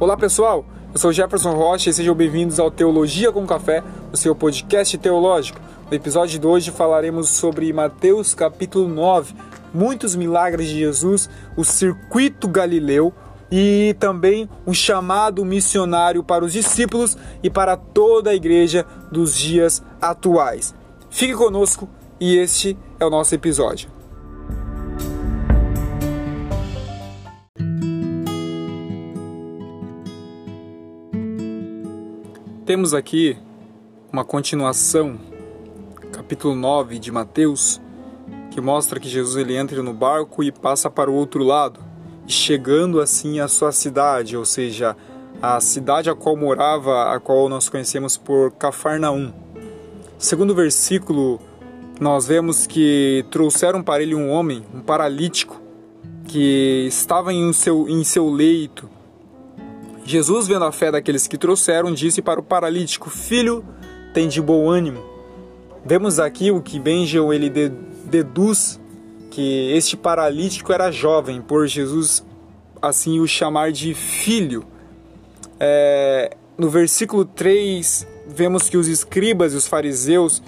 Olá pessoal, eu sou Jefferson Rocha e sejam bem-vindos ao Teologia com Café, o seu podcast teológico. No episódio de hoje falaremos sobre Mateus capítulo 9, muitos milagres de Jesus, o circuito galileu e também um chamado missionário para os discípulos e para toda a igreja dos dias atuais. Fique conosco e este é o nosso episódio. Temos aqui uma continuação, capítulo 9 de Mateus, que mostra que Jesus ele entra no barco e passa para o outro lado, chegando assim à sua cidade, ou seja, a cidade a qual morava, a qual nós conhecemos por Cafarnaum. Segundo o versículo, nós vemos que trouxeram para ele um homem, um paralítico, que estava em seu, em seu leito Jesus, vendo a fé daqueles que trouxeram, disse para o paralítico: Filho, tem de bom ânimo. Vemos aqui o que Benjamin ele deduz que este paralítico era jovem, por Jesus assim o chamar de filho. É, no versículo 3, vemos que os escribas e os fariseus,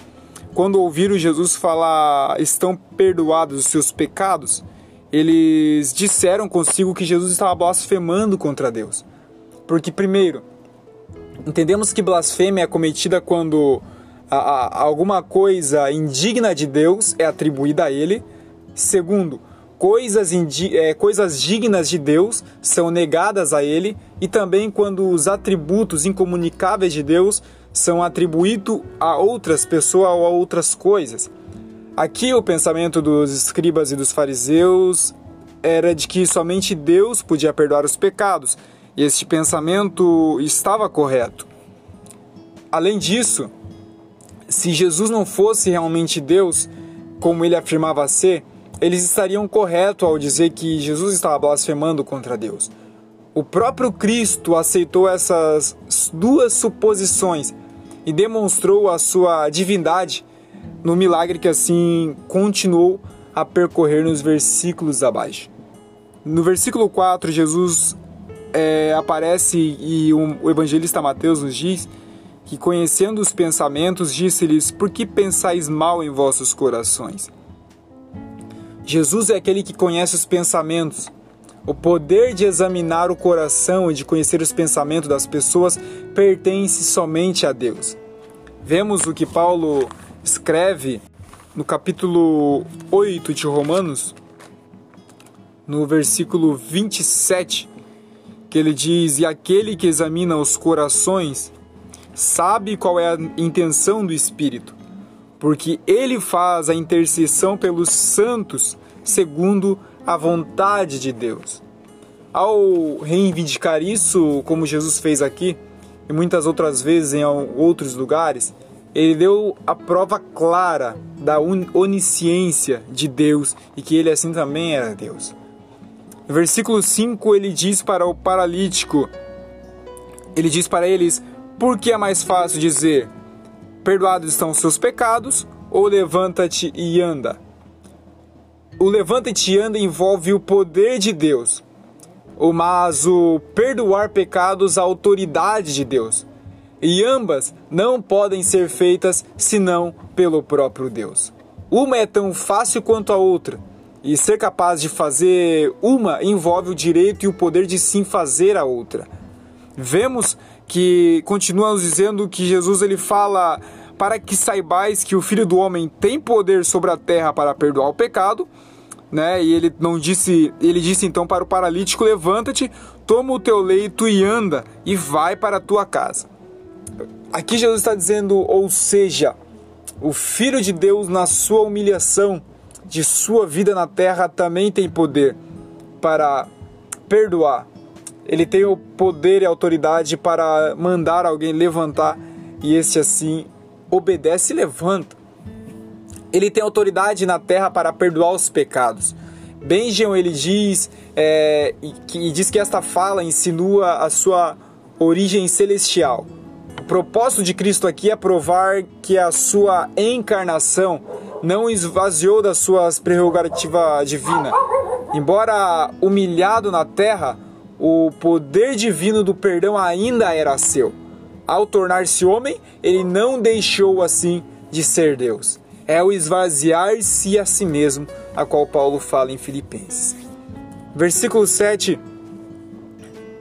quando ouviram Jesus falar, estão perdoados os seus pecados, eles disseram consigo que Jesus estava blasfemando contra Deus. Porque, primeiro, entendemos que blasfêmia é cometida quando a, a, alguma coisa indigna de Deus é atribuída a Ele. Segundo, coisas, é, coisas dignas de Deus são negadas a Ele. E também quando os atributos incomunicáveis de Deus são atribuídos a outras pessoas ou a outras coisas. Aqui o pensamento dos escribas e dos fariseus era de que somente Deus podia perdoar os pecados este pensamento estava correto. Além disso, se Jesus não fosse realmente Deus, como ele afirmava ser, eles estariam corretos ao dizer que Jesus estava blasfemando contra Deus. O próprio Cristo aceitou essas duas suposições e demonstrou a sua divindade no milagre que assim continuou a percorrer nos versículos abaixo. No versículo 4, Jesus é, aparece e o, o evangelista Mateus nos diz que, conhecendo os pensamentos, disse-lhes: Por que pensais mal em vossos corações? Jesus é aquele que conhece os pensamentos. O poder de examinar o coração e de conhecer os pensamentos das pessoas pertence somente a Deus. Vemos o que Paulo escreve no capítulo 8 de Romanos, no versículo 27, que ele diz: E aquele que examina os corações sabe qual é a intenção do Espírito, porque ele faz a intercessão pelos santos segundo a vontade de Deus. Ao reivindicar isso, como Jesus fez aqui, e muitas outras vezes em outros lugares, ele deu a prova clara da onisciência de Deus e que ele assim também era Deus. Versículo 5 ele diz para o paralítico, ele diz para eles, por que é mais fácil dizer, perdoados estão os seus pecados, ou levanta-te e anda? O levanta-te e anda envolve o poder de Deus, mas o perdoar pecados a autoridade de Deus. E ambas não podem ser feitas senão pelo próprio Deus. Uma é tão fácil quanto a outra, e ser capaz de fazer uma envolve o direito e o poder de sim fazer a outra. Vemos que continuamos dizendo que Jesus ele fala para que saibais que o Filho do Homem tem poder sobre a terra para perdoar o pecado, né? E ele não disse, ele disse então para o paralítico: levanta-te, toma o teu leito e anda e vai para a tua casa. Aqui Jesus está dizendo, ou seja, o Filho de Deus na sua humilhação de sua vida na terra também tem poder para perdoar. Ele tem o poder e autoridade para mandar alguém levantar e esse assim obedece e levanta. Ele tem autoridade na terra para perdoar os pecados. Benjamin ele diz é, e diz que esta fala insinua a sua origem celestial. O propósito de Cristo aqui é provar que a sua encarnação não esvaziou das suas prerrogativas divinas. Embora humilhado na terra, o poder divino do perdão ainda era seu. Ao tornar-se homem, ele não deixou assim de ser Deus. É o esvaziar-se a si mesmo, a qual Paulo fala em Filipenses. Versículo 7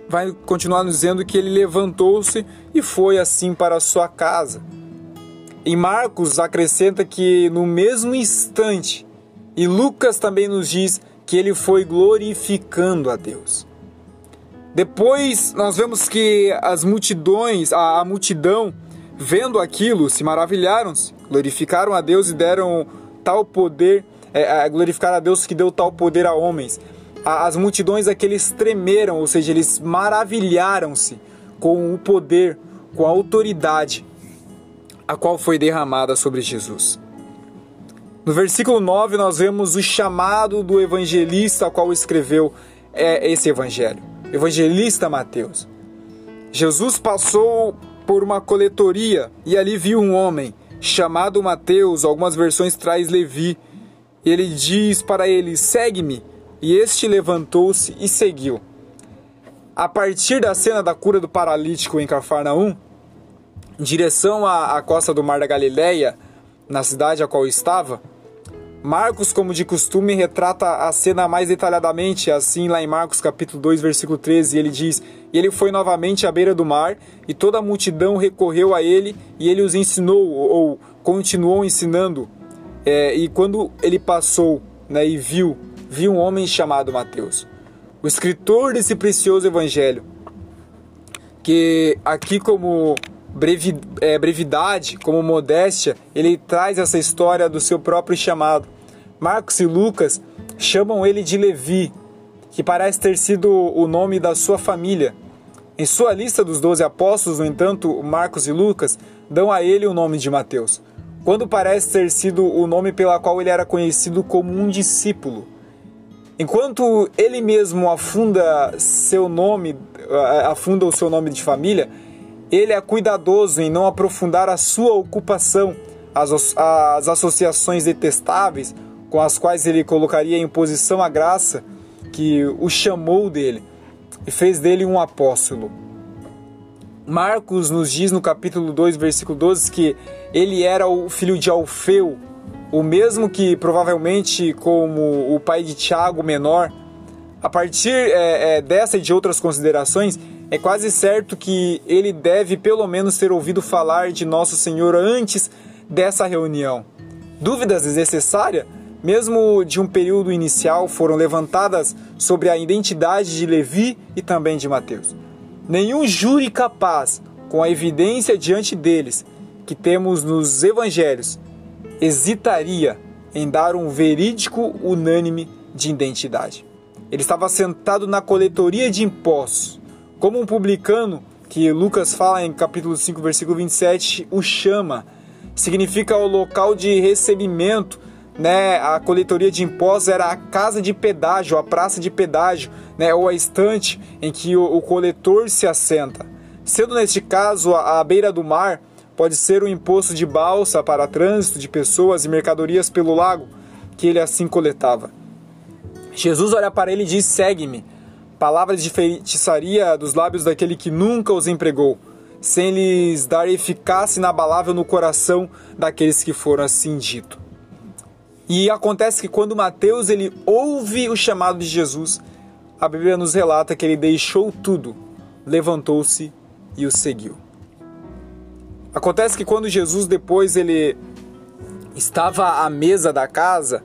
vai continuar dizendo que ele levantou-se e foi assim para sua casa. Em Marcos acrescenta que no mesmo instante, e Lucas também nos diz que ele foi glorificando a Deus. Depois nós vemos que as multidões, a, a multidão, vendo aquilo, se maravilharam, glorificaram a Deus e deram tal poder, é, é, glorificaram a Deus que deu tal poder a homens. As multidões aqueles tremeram, ou seja, eles maravilharam-se com o poder, com a autoridade a qual foi derramada sobre Jesus. No versículo 9 nós vemos o chamado do evangelista a qual escreveu é, esse evangelho evangelista Mateus. Jesus passou por uma coletoria e ali viu um homem chamado Mateus, algumas versões traz Levi. Ele diz para ele: "Segue-me". E este levantou-se e seguiu. A partir da cena da cura do paralítico em Cafarnaum, em direção à, à costa do Mar da Galileia, na cidade a qual estava, Marcos, como de costume, retrata a cena mais detalhadamente, assim lá em Marcos capítulo 2, versículo 13, ele diz: "E ele foi novamente à beira do mar, e toda a multidão recorreu a ele, e ele os ensinou ou continuou ensinando. É, e quando ele passou, né, e viu, viu um homem chamado Mateus, o escritor desse precioso evangelho, que aqui como brevi, é, brevidade, como modéstia, ele traz essa história do seu próprio chamado. Marcos e Lucas chamam ele de Levi, que parece ter sido o nome da sua família. Em sua lista dos doze apóstolos, no entanto, Marcos e Lucas dão a ele o nome de Mateus, quando parece ter sido o nome pela qual ele era conhecido como um discípulo. Enquanto ele mesmo afunda seu nome, afunda o seu nome de família, ele é cuidadoso em não aprofundar a sua ocupação, as, as associações detestáveis com as quais ele colocaria em posição a graça que o chamou dele e fez dele um apóstolo. Marcos nos diz no capítulo 2, versículo 12, que ele era o filho de Alfeu, o mesmo que provavelmente como o pai de Tiago menor. A partir é, é, dessa e de outras considerações, é quase certo que ele deve pelo menos ter ouvido falar de Nosso Senhor antes dessa reunião. Dúvidas desnecessárias, mesmo de um período inicial, foram levantadas sobre a identidade de Levi e também de Mateus. Nenhum júri capaz, com a evidência diante deles que temos nos evangelhos, hesitaria em dar um verídico unânime de identidade. Ele estava sentado na coletoria de impostos, como um publicano, que Lucas fala em capítulo 5, versículo 27, o chama, significa o local de recebimento, né? A coletoria de impostos era a casa de pedágio, a praça de pedágio, né? Ou a estante em que o, coletor se assenta. Sendo neste caso a beira do mar, pode ser o imposto de balsa para trânsito de pessoas e mercadorias pelo lago, que ele assim coletava. Jesus olha para ele e diz: Segue-me palavras de feitiçaria dos lábios daquele que nunca os empregou, sem lhes dar eficácia inabalável no coração daqueles que foram assim dito. E acontece que quando Mateus ele ouve o chamado de Jesus, a Bíblia nos relata que ele deixou tudo, levantou-se e o seguiu. Acontece que quando Jesus depois ele estava à mesa da casa,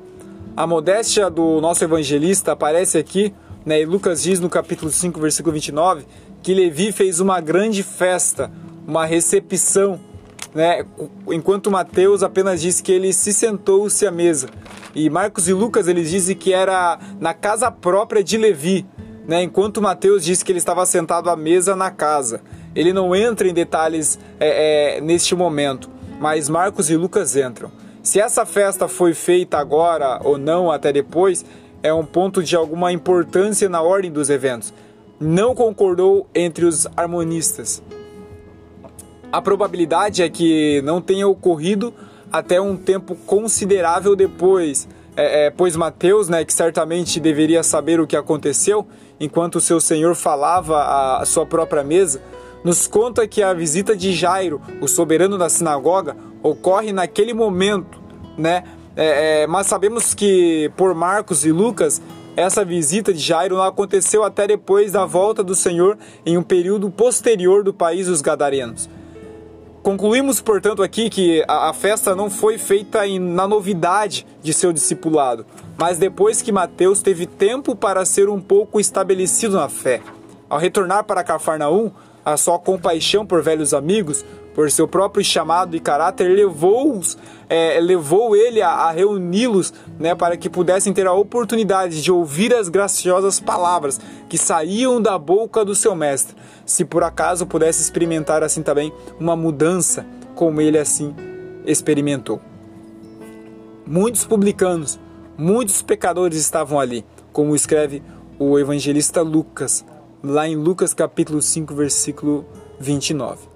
a modéstia do nosso evangelista aparece aqui né? E Lucas diz no capítulo 5, versículo 29, que Levi fez uma grande festa, uma recepção, né? enquanto Mateus apenas diz que ele se sentou-se à mesa. E Marcos e Lucas eles dizem que era na casa própria de Levi, né? enquanto Mateus diz que ele estava sentado à mesa na casa. Ele não entra em detalhes é, é, neste momento, mas Marcos e Lucas entram. Se essa festa foi feita agora ou não, até depois, é um ponto de alguma importância na ordem dos eventos. Não concordou entre os harmonistas. A probabilidade é que não tenha ocorrido até um tempo considerável depois é, é, pois Mateus, né, que certamente deveria saber o que aconteceu, enquanto seu senhor falava à sua própria mesa, nos conta que a visita de Jairo, o soberano da sinagoga, ocorre naquele momento, né? É, é, mas sabemos que por Marcos e Lucas essa visita de Jairo não aconteceu até depois da volta do Senhor em um período posterior do país dos Gadarenos. Concluímos, portanto, aqui que a, festa não foi feita na novidade de seu discipulado, mas depois que Mateus teve tempo para ser um pouco estabelecido na fé. Ao retornar para Cafarnaum, a sua compaixão por velhos amigos, por seu próprio chamado e caráter, levou-os, é, levou ele a, a reuni-los, né, para que pudessem ter a oportunidade de ouvir as graciosas palavras que saíam da boca do seu mestre, se por acaso pudesse experimentar assim também uma mudança, como ele assim experimentou. Muitos publicanos, muitos pecadores estavam ali, como escreve o evangelista Lucas, lá em Lucas capítulo 5, versículo 29.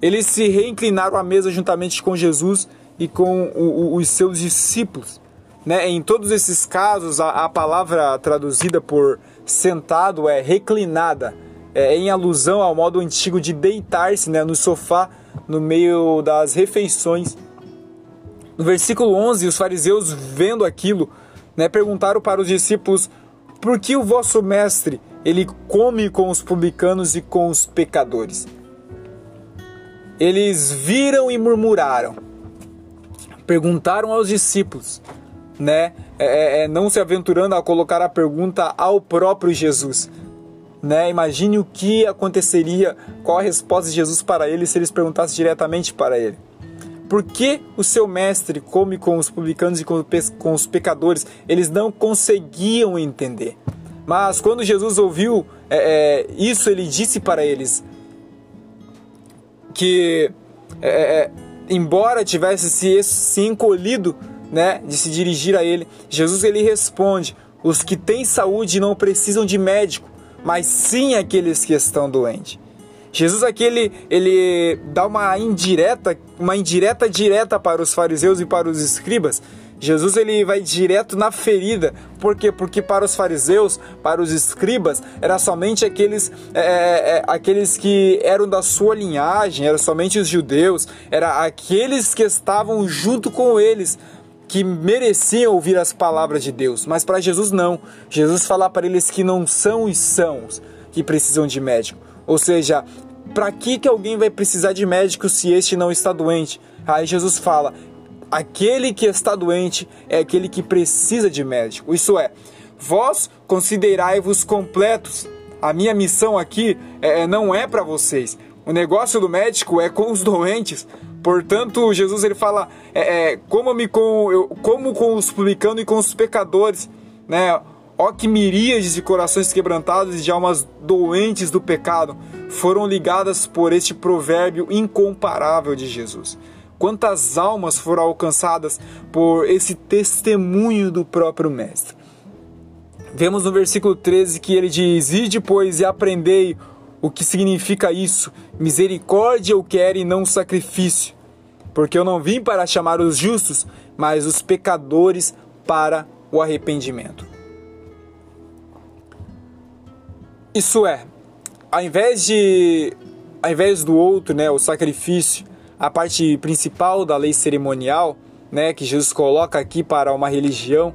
Eles se reinclinaram à mesa juntamente com Jesus e com o, o, os seus discípulos. Né? Em todos esses casos, a, a palavra traduzida por sentado é reclinada, é, em alusão ao modo antigo de deitar-se né, no sofá no meio das refeições. No versículo 11, os fariseus, vendo aquilo, né, perguntaram para os discípulos: Por que o vosso mestre ele come com os publicanos e com os pecadores? Eles viram e murmuraram. Perguntaram aos discípulos, né? É, é, é, não se aventurando a colocar a pergunta ao próprio Jesus. Né? Imagine o que aconteceria, qual a resposta de Jesus para eles se eles perguntassem diretamente para ele. Por que o seu mestre come com os publicanos e com os pecadores? Eles não conseguiam entender. Mas quando Jesus ouviu é, é, isso, ele disse para eles: que, é, é, embora tivesse se, se encolhido né, de se dirigir a ele, Jesus ele responde: os que têm saúde não precisam de médico, mas sim aqueles que estão doentes. Jesus aqui ele, ele dá uma indireta, uma indireta direta para os fariseus e para os escribas, Jesus ele vai direto na ferida. Por quê? Porque para os fariseus, para os escribas, era somente aqueles, é, é, é, aqueles que eram da sua linhagem, eram somente os judeus, era aqueles que estavam junto com eles que mereciam ouvir as palavras de Deus. Mas para Jesus não. Jesus fala para eles que não são os sãos que precisam de médico. Ou seja, para que, que alguém vai precisar de médico se este não está doente? Aí Jesus fala: Aquele que está doente é aquele que precisa de médico. Isso é, vós considerai-vos completos. A minha missão aqui é, é não é para vocês. O negócio do médico é com os doentes. Portanto, Jesus ele fala: é, é, como-me com, eu, como com os publicanos e com os pecadores, né? Ó que miríades de corações quebrantados e de almas doentes do pecado foram ligadas por este provérbio incomparável de Jesus. Quantas almas foram alcançadas por esse testemunho do próprio Mestre? Vemos no versículo 13 que ele diz: Ide, pois, e aprendei o que significa isso. Misericórdia eu quero e não sacrifício. Porque eu não vim para chamar os justos, mas os pecadores para o arrependimento. Isso é, ao invés de ao invés do outro, né, o sacrifício, a parte principal da lei cerimonial, né, que Jesus coloca aqui para uma religião,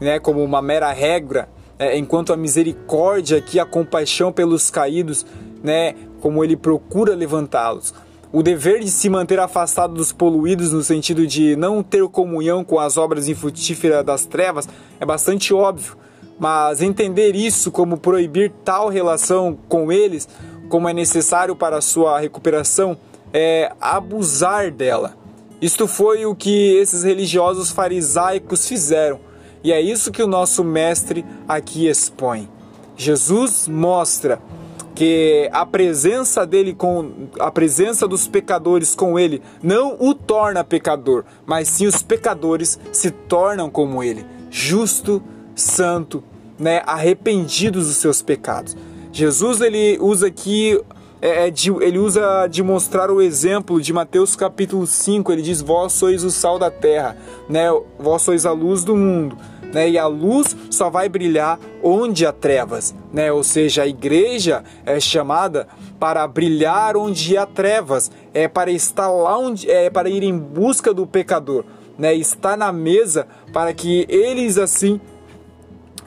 né, como uma mera regra, é, enquanto a misericórdia aqui, a compaixão pelos caídos, né, como ele procura levantá-los. O dever de se manter afastado dos poluídos, no sentido de não ter comunhão com as obras infrutíferas das trevas, é bastante óbvio. Mas entender isso como proibir tal relação com eles, como é necessário para a sua recuperação, é, abusar dela. Isto foi o que esses religiosos farisaicos fizeram, e é isso que o nosso mestre aqui expõe. Jesus mostra que a presença dele com a presença dos pecadores com ele não o torna pecador, mas sim os pecadores se tornam como ele, justo, santo, né, arrependidos dos seus pecados. Jesus ele usa aqui é, é de, ele usa de mostrar o exemplo de Mateus capítulo 5, ele diz: Vós sois o sal da terra, né? vós sois a luz do mundo. Né? E a luz só vai brilhar onde há trevas, né? Ou seja, a igreja é chamada para brilhar onde há trevas, é para estar lá onde é para ir em busca do pecador, né? Estar na mesa para que eles assim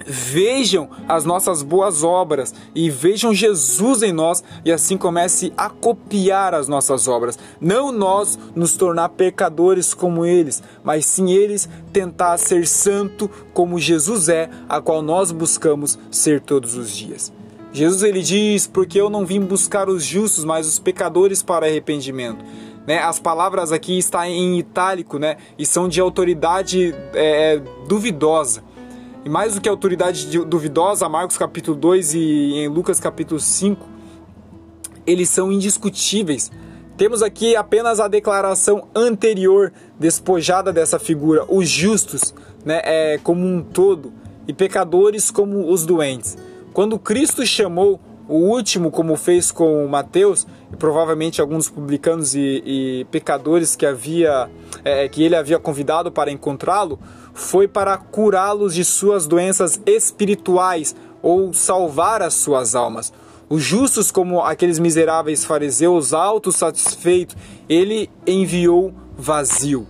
vejam as nossas boas obras e vejam Jesus em nós e assim comece a copiar as nossas obras. Não nós nos tornar pecadores como eles, mas sim eles tentar ser santo como Jesus é, a qual nós buscamos ser todos os dias. Jesus ele diz: "Porque eu não vim buscar os justos, mas os pecadores para arrependimento." Né, as palavras aqui estão em itálico, né, e são de autoridade é, duvidosa. E mais do que autoridade duvidosa, Marcos capítulo 2 e em Lucas capítulo 5, eles são indiscutíveis. Temos aqui apenas a declaração anterior despojada dessa figura, os justos, né, é, como um todo, e pecadores como os doentes. Quando Cristo chamou o último, como fez com Mateus, e provavelmente alguns publicanos e, e pecadores que, havia, é, que ele havia convidado para encontrá-lo, foi para curá-los de suas doenças espirituais ou salvar as suas almas. Os justos, como aqueles miseráveis fariseus autossatisfeitos, ele enviou vazio.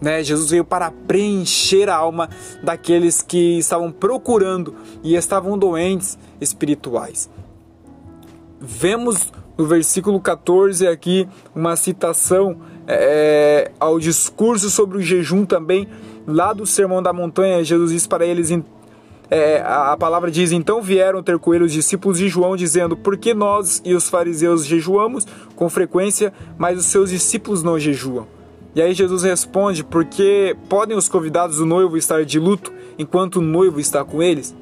Né? Jesus veio para preencher a alma daqueles que estavam procurando e estavam doentes espirituais. Vemos no versículo 14 aqui uma citação é, ao discurso sobre o jejum também lá do Sermão da Montanha, Jesus diz para eles, é, a palavra diz: Então vieram ter com ele os discípulos de João, dizendo: Por que nós e os fariseus jejuamos com frequência, mas os seus discípulos não jejuam? E aí Jesus responde: Porque podem os convidados do noivo estar de luto enquanto o noivo está com eles?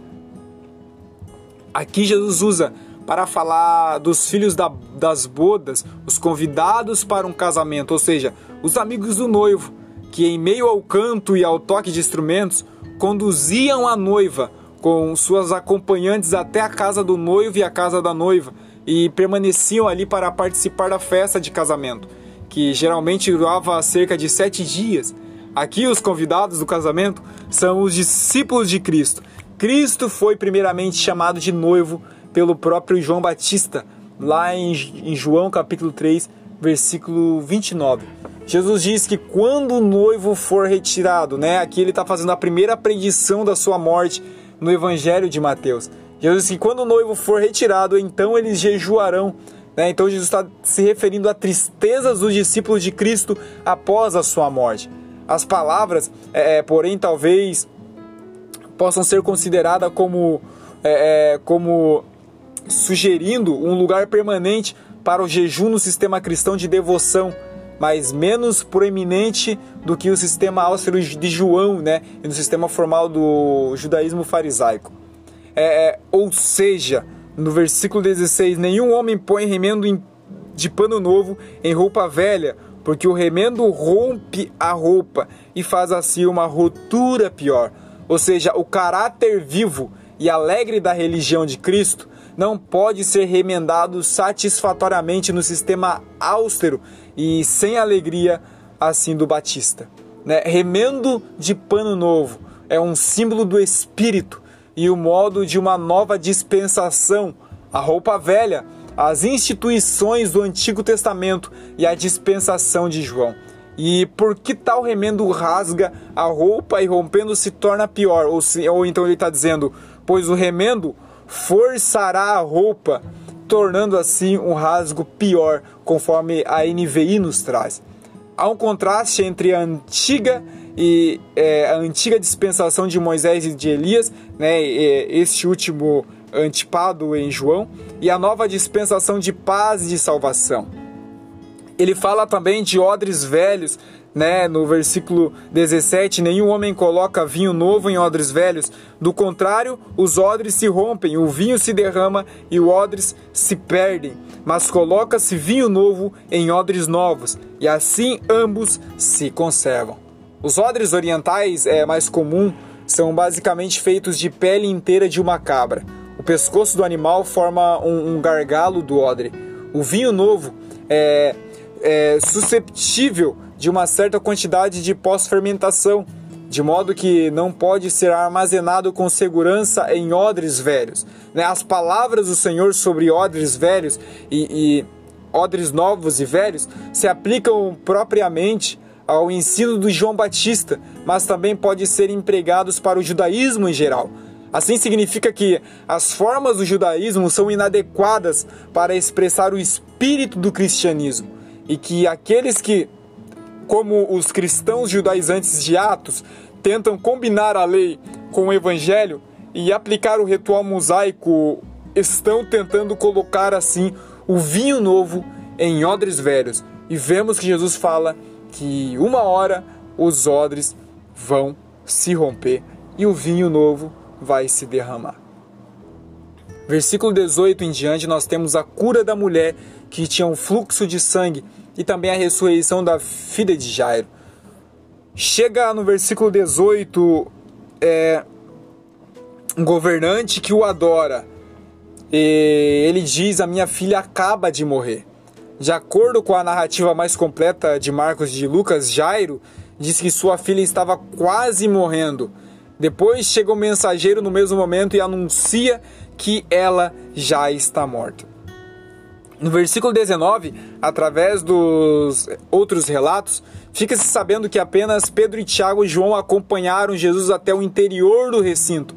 Aqui Jesus usa para falar dos filhos da, das bodas, os convidados para um casamento, ou seja, os amigos do noivo que, em meio ao canto e ao toque de instrumentos, conduziam a noiva com suas acompanhantes até a casa do noivo e a casa da noiva e permaneciam ali para participar da festa de casamento, que geralmente durava cerca de sete dias. Aqui, os convidados do casamento são os discípulos de Cristo. Cristo foi primeiramente chamado de noivo pelo próprio João Batista, lá em João capítulo 3, versículo 29. Jesus diz que quando o noivo for retirado, né? Aqui ele está fazendo a primeira predição da sua morte no Evangelho de Mateus. Jesus diz que quando o noivo for retirado, então eles jejuarão. Né? Então Jesus está se referindo a tristezas dos discípulos de Cristo após a sua morte. As palavras, é, é porém, talvez possam ser consideradas como, é, é, como sugerindo um lugar permanente para o jejum no sistema cristão de devoção mas menos proeminente do que o sistema austro de João, né, e no sistema formal do judaísmo farisaico. É, é, ou seja, no versículo 16, nenhum homem põe remendo de pano novo em roupa velha, porque o remendo rompe a roupa e faz assim uma rotura pior. Ou seja, o caráter vivo e alegre da religião de Cristo não pode ser remendado satisfatoriamente no sistema austero e sem alegria assim do Batista. Né? Remendo de pano novo é um símbolo do Espírito e o modo de uma nova dispensação. A roupa velha, as instituições do Antigo Testamento e a dispensação de João. E por que tal remendo rasga a roupa e rompendo se torna pior? Ou, se, ou então ele está dizendo, pois o remendo forçará a roupa, tornando assim um rasgo pior, conforme a NVI nos traz. Há um contraste entre a antiga e é, a antiga dispensação de Moisés e de Elias, né, este último antipado em João, e a nova dispensação de paz e de salvação. Ele fala também de odres velhos, né, no versículo 17, nenhum homem coloca vinho novo em odres velhos, do contrário, os odres se rompem, o vinho se derrama e os odres se perdem, mas coloca-se vinho novo em odres novos, e assim ambos se conservam. Os odres orientais é mais comum, são basicamente feitos de pele inteira de uma cabra. O pescoço do animal forma um, um gargalo do odre. O vinho novo é, é susceptível de uma certa quantidade de pós-fermentação, de modo que não pode ser armazenado com segurança em odres velhos. Né? As palavras do Senhor sobre odres velhos e, e odres novos e velhos se aplicam propriamente ao ensino do João Batista, mas também pode ser empregados para o judaísmo em geral. Assim significa que as formas do judaísmo são inadequadas para expressar o espírito do cristianismo e que aqueles que, como os cristãos judaizantes de Atos, tentam combinar a lei com o evangelho e aplicar o ritual mosaico, estão tentando colocar assim o vinho novo em odres velhos. E vemos que Jesus fala que uma hora os odres vão se romper e o vinho novo vai se derramar. Versículo 18 em diante, nós temos a cura da mulher que tinha um fluxo de sangue e também a ressurreição da filha de Jairo. Chega no versículo 18 é, um governante que o adora. E ele diz: A minha filha acaba de morrer. De acordo com a narrativa mais completa de Marcos de Lucas, Jairo diz que sua filha estava quase morrendo. Depois chega o um mensageiro no mesmo momento e anuncia que ela já está morta. No versículo 19, através dos outros relatos, fica-se sabendo que apenas Pedro e Tiago e João acompanharam Jesus até o interior do recinto,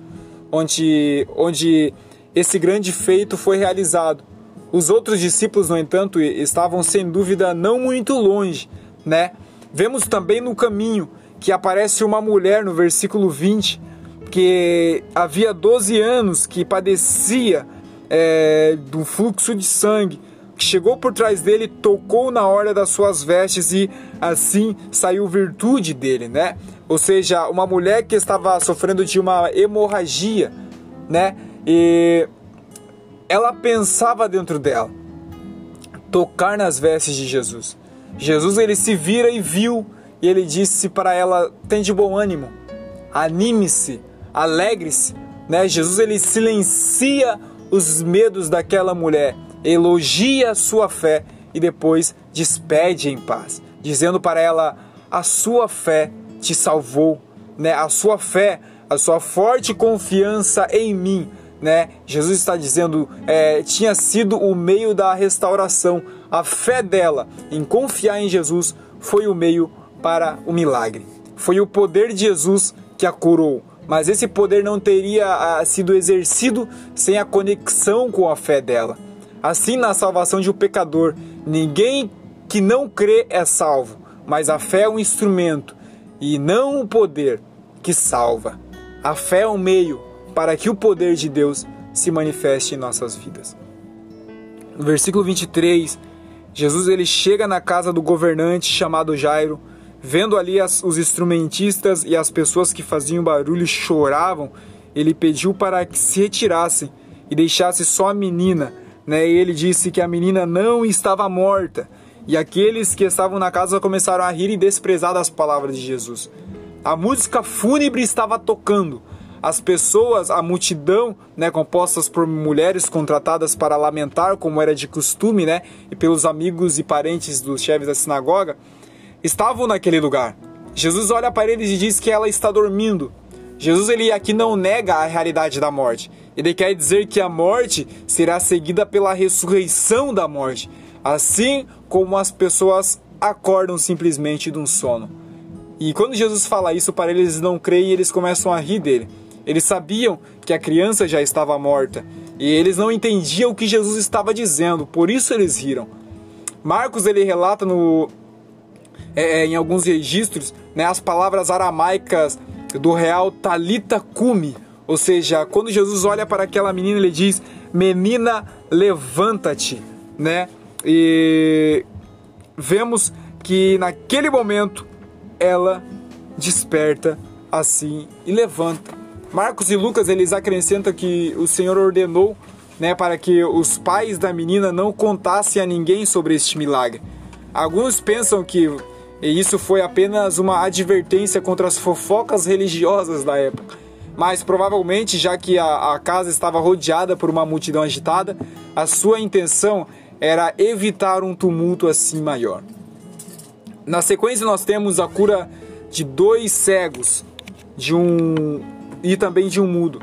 onde, onde esse grande feito foi realizado. Os outros discípulos, no entanto, estavam sem dúvida não muito longe, né? Vemos também no caminho que aparece uma mulher no versículo 20, que havia 12 anos que padecia é, do fluxo de sangue, que chegou por trás dele, tocou na hora das suas vestes e assim saiu virtude dele, né? Ou seja, uma mulher que estava sofrendo de uma hemorragia, né? E ela pensava dentro dela tocar nas vestes de Jesus. Jesus ele se vira e viu e ele disse para ela: "Tem de bom ânimo, anime-se, alegre-se". Né? Jesus ele silencia os medos daquela mulher, elogia a sua fé e depois despede em paz, dizendo para ela: "A sua fé te salvou", né? A sua fé, a sua forte confiança em mim né? Jesus está dizendo é, tinha sido o meio da restauração. A fé dela em confiar em Jesus foi o meio para o milagre. Foi o poder de Jesus que a curou. Mas esse poder não teria ah, sido exercido sem a conexão com a fé dela. Assim, na salvação de um pecador, ninguém que não crê é salvo, mas a fé é um instrumento e não o poder que salva. A fé é um meio para que o poder de Deus se manifeste em nossas vidas. No versículo 23, Jesus ele chega na casa do governante chamado Jairo, vendo ali as, os instrumentistas e as pessoas que faziam barulho choravam, ele pediu para que se retirassem e deixasse só a menina, né? E ele disse que a menina não estava morta. E aqueles que estavam na casa começaram a rir e desprezar das palavras de Jesus. A música fúnebre estava tocando, as pessoas, a multidão, né, compostas por mulheres contratadas para lamentar, como era de costume, né, e pelos amigos e parentes dos chefes da sinagoga, estavam naquele lugar. Jesus olha para eles e diz que ela está dormindo. Jesus ele aqui não nega a realidade da morte. Ele quer dizer que a morte será seguida pela ressurreição da morte, assim como as pessoas acordam simplesmente de um sono. E quando Jesus fala isso para eles, eles não creem e eles começam a rir dele. Eles sabiam que a criança já estava morta e eles não entendiam o que Jesus estava dizendo, por isso eles riram. Marcos ele relata no, é, é, em alguns registros né, as palavras aramaicas do real Talita Kumi, ou seja, quando Jesus olha para aquela menina ele diz: "Menina, levanta-te", né? E vemos que naquele momento ela desperta assim e levanta. Marcos e Lucas eles acrescentam que o Senhor ordenou né, para que os pais da menina não contassem a ninguém sobre este milagre. Alguns pensam que isso foi apenas uma advertência contra as fofocas religiosas da época. Mas provavelmente, já que a, a casa estava rodeada por uma multidão agitada, a sua intenção era evitar um tumulto assim maior. Na sequência nós temos a cura de dois cegos, de um e também de um mudo.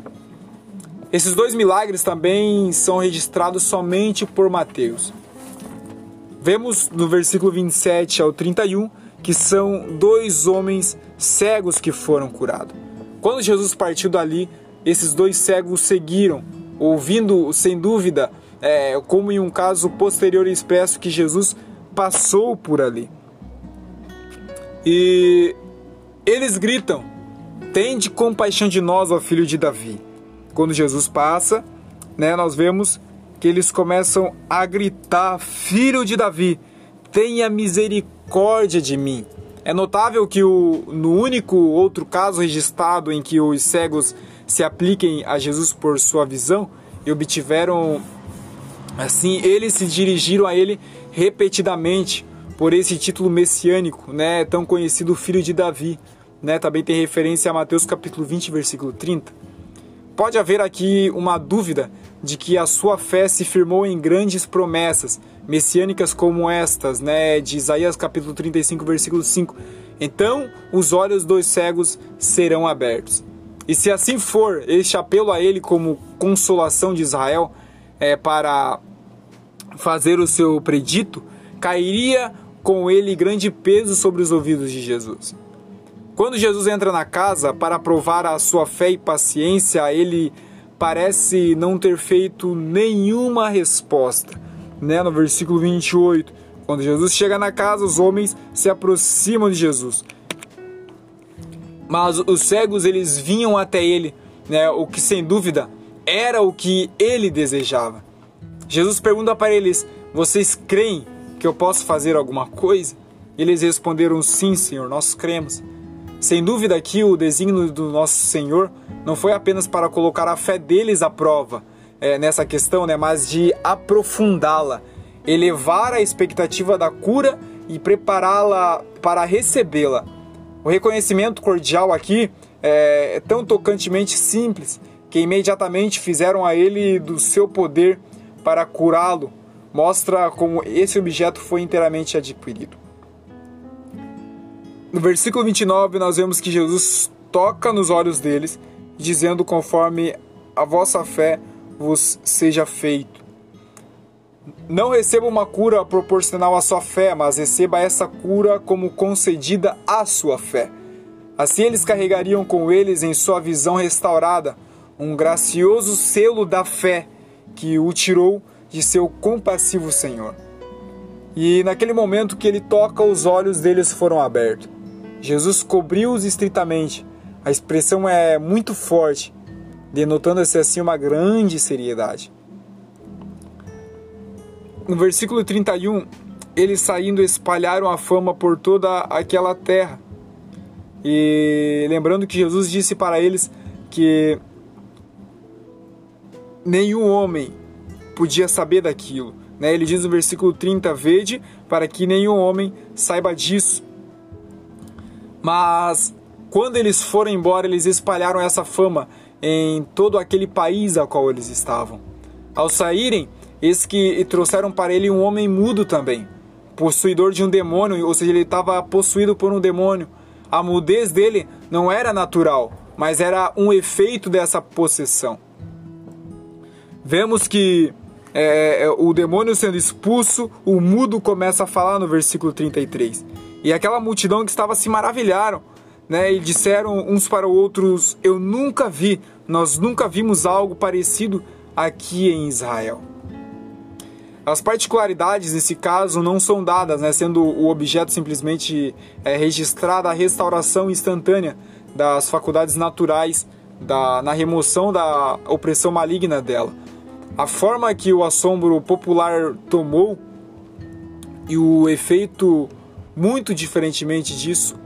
Esses dois milagres também são registrados somente por Mateus. Vemos no versículo 27 ao 31 que são dois homens cegos que foram curados. Quando Jesus partiu dali, esses dois cegos seguiram, ouvindo sem dúvida, é, como em um caso posterior expresso, que Jesus passou por ali. E eles gritam: Tende compaixão de nós, ó filho de Davi. Quando Jesus passa, né, nós vemos que eles começam a gritar: Filho de Davi, tenha misericórdia de mim. É notável que o, no único outro caso registrado em que os cegos se apliquem a Jesus por sua visão e obtiveram assim, eles se dirigiram a ele repetidamente por esse título messiânico, né, tão conhecido Filho de Davi, né, também tem referência a Mateus capítulo 20, versículo 30. Pode haver aqui uma dúvida de que a sua fé se firmou em grandes promessas messiânicas como estas, né, de Isaías capítulo 35, versículo 5. Então os olhos dos cegos serão abertos. E se assim for, este apelo a ele como consolação de Israel é, para fazer o seu predito, cairia com ele grande peso sobre os ouvidos de Jesus. Quando Jesus entra na casa para provar a sua fé e paciência, ele parece não ter feito nenhuma resposta. Né? No versículo 28, quando Jesus chega na casa, os homens se aproximam de Jesus. Mas os cegos eles vinham até ele, né? o que sem dúvida era o que ele desejava. Jesus pergunta para eles: Vocês creem que eu posso fazer alguma coisa? Eles responderam: Sim, Senhor, nós cremos. Sem dúvida que o desígnio do nosso Senhor não foi apenas para colocar a fé deles à prova é, nessa questão, né, mas de aprofundá-la, elevar a expectativa da cura e prepará-la para recebê-la. O reconhecimento cordial aqui é, é tão tocantemente simples que imediatamente fizeram a ele do seu poder para curá-lo mostra como esse objeto foi inteiramente adquirido. No versículo 29, nós vemos que Jesus toca nos olhos deles, dizendo: Conforme a vossa fé vos seja feito. Não receba uma cura proporcional à sua fé, mas receba essa cura como concedida à sua fé. Assim eles carregariam com eles em sua visão restaurada um gracioso selo da fé que o tirou de seu compassivo Senhor. E naquele momento que ele toca, os olhos deles foram abertos. Jesus cobriu-os estritamente. A expressão é muito forte, denotando-se assim uma grande seriedade. No versículo 31, eles saindo espalharam a fama por toda aquela terra. E lembrando que Jesus disse para eles que nenhum homem podia saber daquilo. Né? Ele diz no versículo 30: Vede, para que nenhum homem saiba disso. Mas quando eles foram embora, eles espalharam essa fama em todo aquele país ao qual eles estavam. Ao saírem, eis que trouxeram para ele um homem mudo também, possuidor de um demônio, ou seja, ele estava possuído por um demônio. A mudez dele não era natural, mas era um efeito dessa possessão. Vemos que é, é, o demônio sendo expulso, o mudo começa a falar no versículo 33. E aquela multidão que estava se maravilharam, né? E disseram uns para outros: Eu nunca vi, nós nunca vimos algo parecido aqui em Israel. As particularidades nesse caso não são dadas, né, sendo o objeto simplesmente é, registrada a restauração instantânea das faculdades naturais da, na remoção da opressão maligna dela. A forma que o assombro popular tomou e o efeito muito diferentemente disso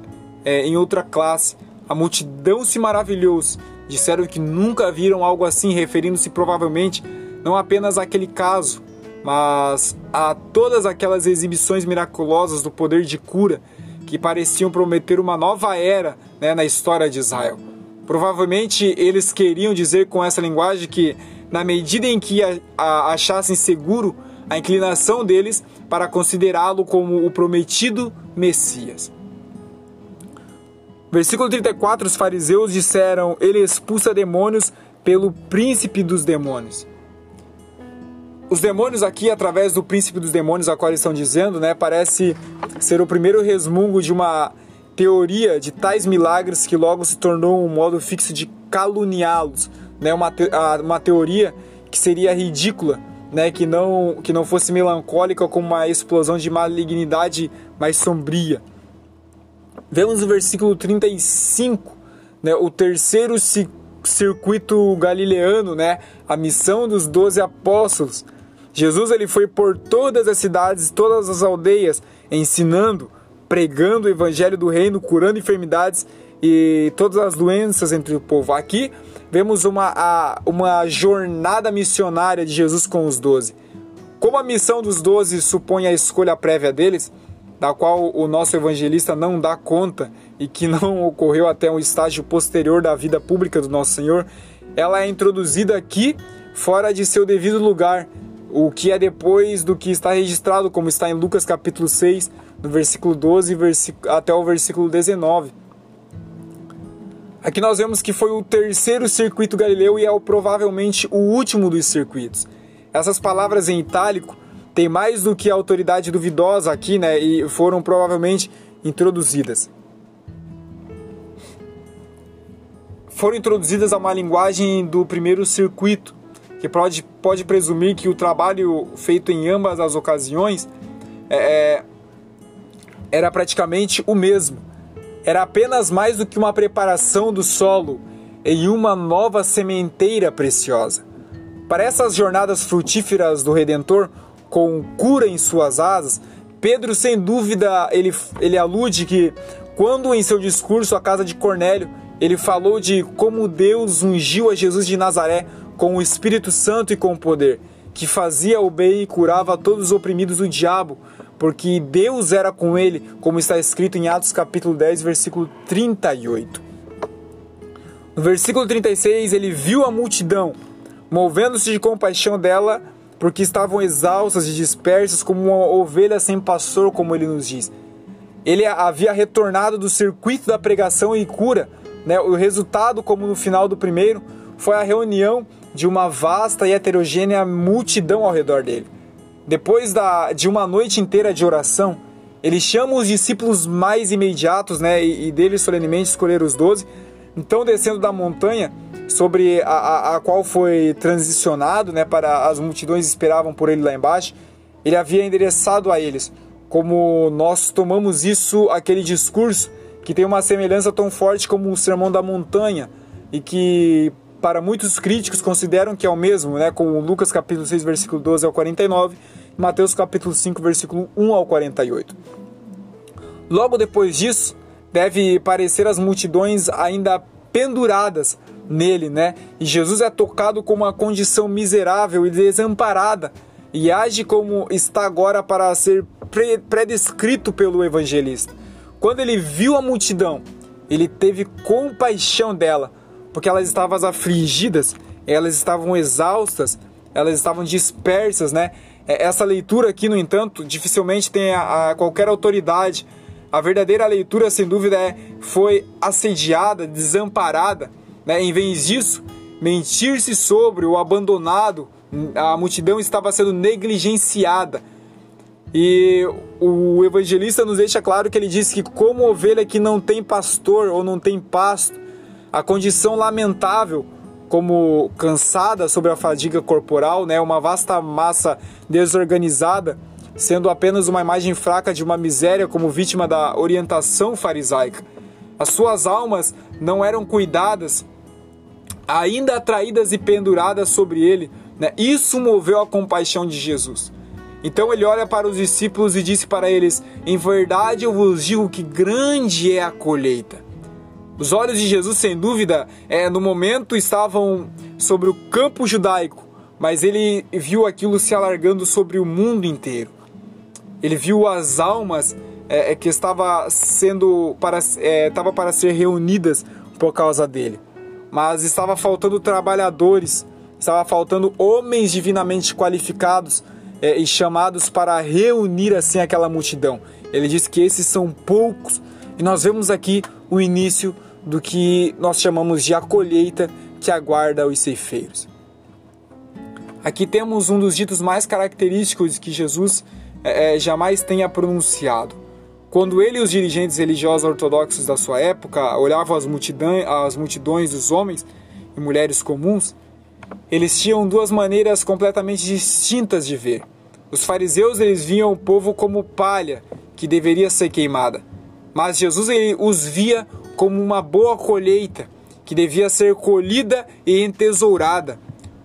é, em outra classe. A multidão se maravilhou, disseram que nunca viram algo assim, referindo-se provavelmente não apenas àquele caso, mas a todas aquelas exibições miraculosas do poder de cura que pareciam prometer uma nova era né, na história de Israel. Provavelmente eles queriam dizer com essa linguagem que na medida em que a, a, achassem seguro a inclinação deles para considerá-lo como o prometido Messias. Versículo 34: Os fariseus disseram: Ele expulsa demônios pelo príncipe dos demônios. Os demônios aqui, através do príncipe dos demônios, a qual eles estão dizendo, né, parece ser o primeiro resmungo de uma teoria de tais milagres que logo se tornou um modo fixo de caluniá-los, né, uma, te uma teoria que seria ridícula, né, que não que não fosse melancólica como uma explosão de malignidade mais sombria. Vemos no versículo 35, né, o terceiro circuito galileano, né, a missão dos doze apóstolos, Jesus ele foi por todas as cidades, todas as aldeias, ensinando, pregando o evangelho do reino, curando enfermidades e todas as doenças entre o povo. Aqui vemos uma, a, uma jornada missionária de Jesus com os doze. Como a missão dos doze supõe a escolha prévia deles, da qual o nosso evangelista não dá conta e que não ocorreu até um estágio posterior da vida pública do nosso Senhor, ela é introduzida aqui fora de seu devido lugar, o que é depois do que está registrado, como está em Lucas capítulo 6, no versículo 12 até o versículo 19. Aqui nós vemos que foi o terceiro circuito galileu e é o, provavelmente o último dos circuitos. Essas palavras em itálico têm mais do que autoridade duvidosa aqui, né? E foram provavelmente introduzidas. Foram introduzidas a uma linguagem do primeiro circuito, que pode, pode presumir que o trabalho feito em ambas as ocasiões é, é, era praticamente o mesmo. Era apenas mais do que uma preparação do solo em uma nova sementeira preciosa. Para essas jornadas frutíferas do Redentor, com cura em suas asas, Pedro, sem dúvida, ele, ele alude que, quando em seu discurso à casa de Cornélio, ele falou de como Deus ungiu a Jesus de Nazaré com o Espírito Santo e com o poder, que fazia o bem e curava todos os oprimidos do diabo, porque Deus era com ele, como está escrito em Atos capítulo 10, versículo 38. No versículo 36, ele viu a multidão, movendo-se de compaixão dela, porque estavam exaustas e dispersas como uma ovelha sem pastor, como ele nos diz. Ele havia retornado do circuito da pregação e cura. Né? O resultado, como no final do primeiro, foi a reunião de uma vasta e heterogênea multidão ao redor dele. Depois da, de uma noite inteira de oração, ele chama os discípulos mais imediatos, né, e, e deles solenemente escolher os doze. Então, descendo da montanha, sobre a, a, a, qual foi transicionado, né, para as multidões esperavam por ele lá embaixo, ele havia endereçado a eles, como nós tomamos isso, aquele discurso que tem uma semelhança tão forte como o Sermão da Montanha, e que para muitos críticos consideram que é o mesmo, né, com Lucas capítulo 6, versículo 12 ao 49, e Mateus capítulo 5, versículo 1 ao 48. Logo depois disso, deve parecer as multidões ainda penduradas nele, né? E Jesus é tocado com uma condição miserável e desamparada e age como está agora para ser predescrito pelo evangelista. Quando ele viu a multidão, ele teve compaixão dela, porque elas estavam afligidas, elas estavam exaustas, elas estavam dispersas, né? É, essa leitura aqui, no entanto, dificilmente tem a, a qualquer autoridade. A verdadeira leitura, sem dúvida, é foi assediada, desamparada. Né? Em vez disso, mentir-se sobre o abandonado, a multidão estava sendo negligenciada. E o evangelista nos deixa claro que ele diz que, como ovelha que não tem pastor ou não tem pasto, a condição lamentável, como cansada sobre a fadiga corporal, né, uma vasta massa desorganizada, sendo apenas uma imagem fraca de uma miséria como vítima da orientação farisaica. As suas almas não eram cuidadas, ainda atraídas e penduradas sobre ele. Né? Isso moveu a compaixão de Jesus. Então ele olha para os discípulos e disse para eles: Em verdade eu vos digo que grande é a colheita os olhos de Jesus, sem dúvida, é, no momento estavam sobre o campo judaico, mas ele viu aquilo se alargando sobre o mundo inteiro. Ele viu as almas é, é que estava sendo para é, estava para ser reunidas por causa dele, mas estava faltando trabalhadores, estava faltando homens divinamente qualificados é, e chamados para reunir assim aquela multidão. Ele diz que esses são poucos e nós vemos aqui o início do que nós chamamos de a colheita que aguarda os ceifeiros. Aqui temos um dos ditos mais característicos que Jesus é, jamais tenha pronunciado. Quando ele e os dirigentes religiosos ortodoxos da sua época olhavam as multidões, as multidões dos homens e mulheres comuns, eles tinham duas maneiras completamente distintas de ver. Os fariseus eles viam o povo como palha que deveria ser queimada, mas Jesus ele os via como uma boa colheita que devia ser colhida e entesourada.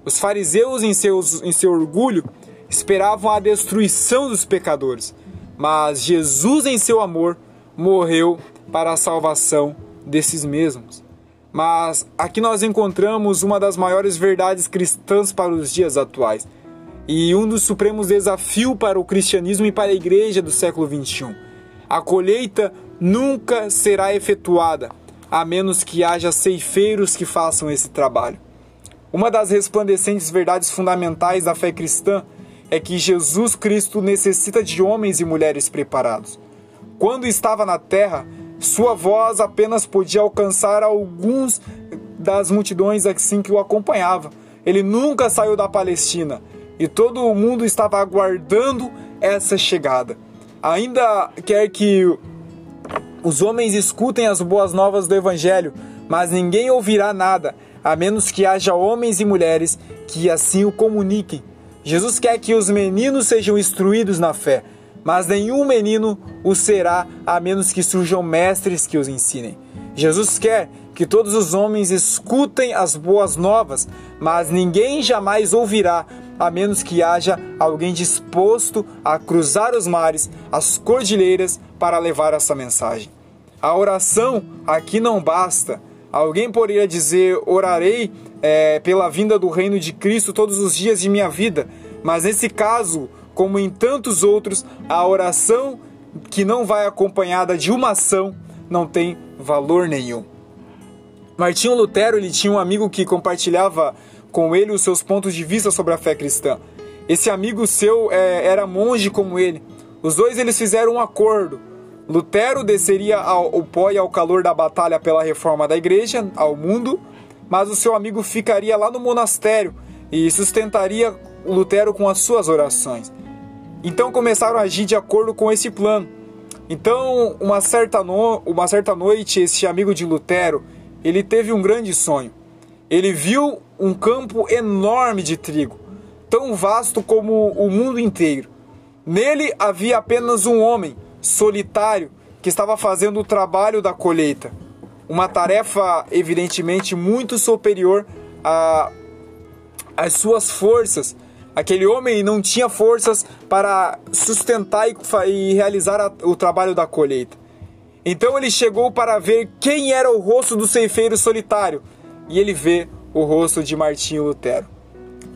Os fariseus, em, seus, em seu orgulho, esperavam a destruição dos pecadores, mas Jesus, em seu amor, morreu para a salvação desses mesmos. Mas aqui nós encontramos uma das maiores verdades cristãs para os dias atuais e um dos supremos desafios para o cristianismo e para a igreja do século 21. A colheita nunca será efetuada a menos que haja ceifeiros que façam esse trabalho. Uma das resplandecentes verdades fundamentais da fé cristã é que Jesus Cristo necessita de homens e mulheres preparados. Quando estava na terra, sua voz apenas podia alcançar alguns das multidões assim que o acompanhavam. Ele nunca saiu da Palestina e todo o mundo estava aguardando essa chegada. Ainda quer que os homens escutem as boas novas do Evangelho, mas ninguém ouvirá nada, a menos que haja homens e mulheres que assim o comuniquem. Jesus quer que os meninos sejam instruídos na fé, mas nenhum menino o será a menos que surjam mestres que os ensinem. Jesus quer que todos os homens escutem as boas novas, mas ninguém jamais ouvirá a menos que haja alguém disposto a cruzar os mares, as cordilheiras para levar essa mensagem. A oração aqui não basta. Alguém poderia dizer: orarei é, pela vinda do reino de Cristo todos os dias de minha vida. Mas nesse caso, como em tantos outros, a oração que não vai acompanhada de uma ação não tem valor nenhum. Martinho Lutero ele tinha um amigo que compartilhava com ele os seus pontos de vista sobre a fé cristã. Esse amigo seu é, era monge como ele. Os dois eles fizeram um acordo. Lutero desceria ao, pó e ao calor da batalha pela reforma da igreja ao mundo, mas o seu amigo ficaria lá no monastério e sustentaria Lutero com as suas orações. Então começaram a agir de acordo com esse plano. Então, uma certa, no... uma certa noite, esse amigo de Lutero, ele teve um grande sonho. Ele viu um campo enorme de trigo, tão vasto como o mundo inteiro. Nele havia apenas um homem, solitário, que estava fazendo o trabalho da colheita. Uma tarefa evidentemente muito superior às suas forças. Aquele homem não tinha forças para sustentar e, realizar o trabalho da colheita. Então ele chegou para ver quem era o rosto do ceifeiro solitário, e ele vê o rosto de Martinho Lutero.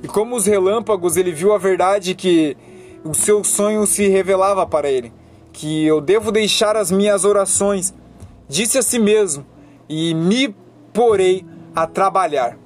E como os relâmpagos, ele viu a verdade que o seu sonho se revelava para ele, que eu devo deixar as minhas orações, disse a si mesmo, e me porei a trabalhar.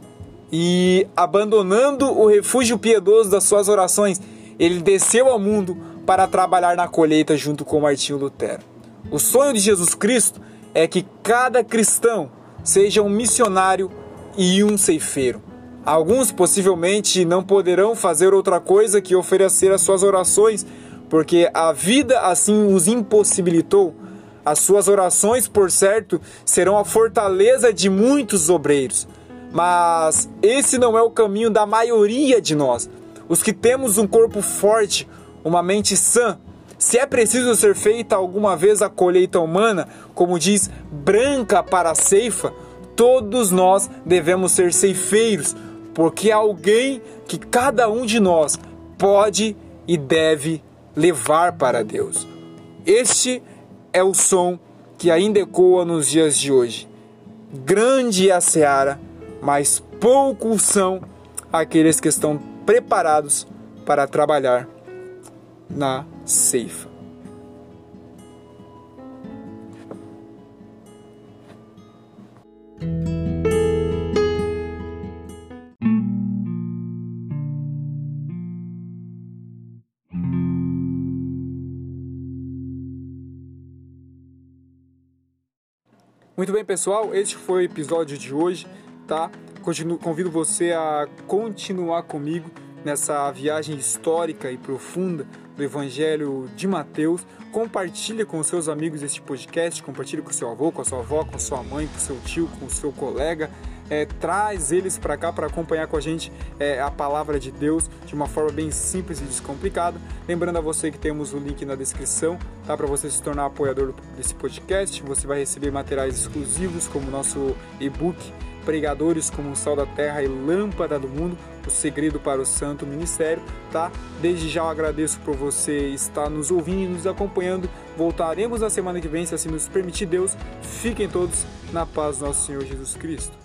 E abandonando o refúgio piedoso das suas orações, ele desceu ao mundo para trabalhar na colheita junto com Martinho Lutero. O sonho de Jesus Cristo é que cada cristão seja um missionário e um ceifeiro. Alguns possivelmente não poderão fazer outra coisa que oferecer as suas orações, porque a vida assim os impossibilitou. As suas orações, por certo, serão a fortaleza de muitos obreiros. Mas esse não é o caminho da maioria de nós. Os que temos um corpo forte, uma mente sã, se é preciso ser feita alguma vez a colheita humana, como diz branca para a ceifa, todos nós devemos ser ceifeiros, porque alguém que cada um de nós pode e deve levar para Deus. Este é o som que ainda ecoa nos dias de hoje. Grande é a seara, mas poucos são aqueles que estão preparados para trabalhar na ceifa. Muito bem, pessoal, este foi o episódio de hoje, tá? Continuo, convido você a continuar comigo nessa viagem histórica e profunda do Evangelho de Mateus. Compartilhe com seus amigos este podcast, compartilhe com seu avô, com a sua avó, com sua mãe, com seu tio, com seu colega. É, traz eles para cá para acompanhar com a gente é, a palavra de Deus de uma forma bem simples e descomplicada. Lembrando a você que temos o link na descrição, tá? Para você se tornar apoiador desse podcast, você vai receber materiais exclusivos como o nosso e-book pregadores como o sal da terra e lâmpada do mundo, o segredo para o santo ministério, tá? Desde já eu agradeço por você estar nos ouvindo e nos acompanhando. Voltaremos na semana que vem, se assim nos permitir Deus. Fiquem todos na paz do nosso Senhor Jesus Cristo.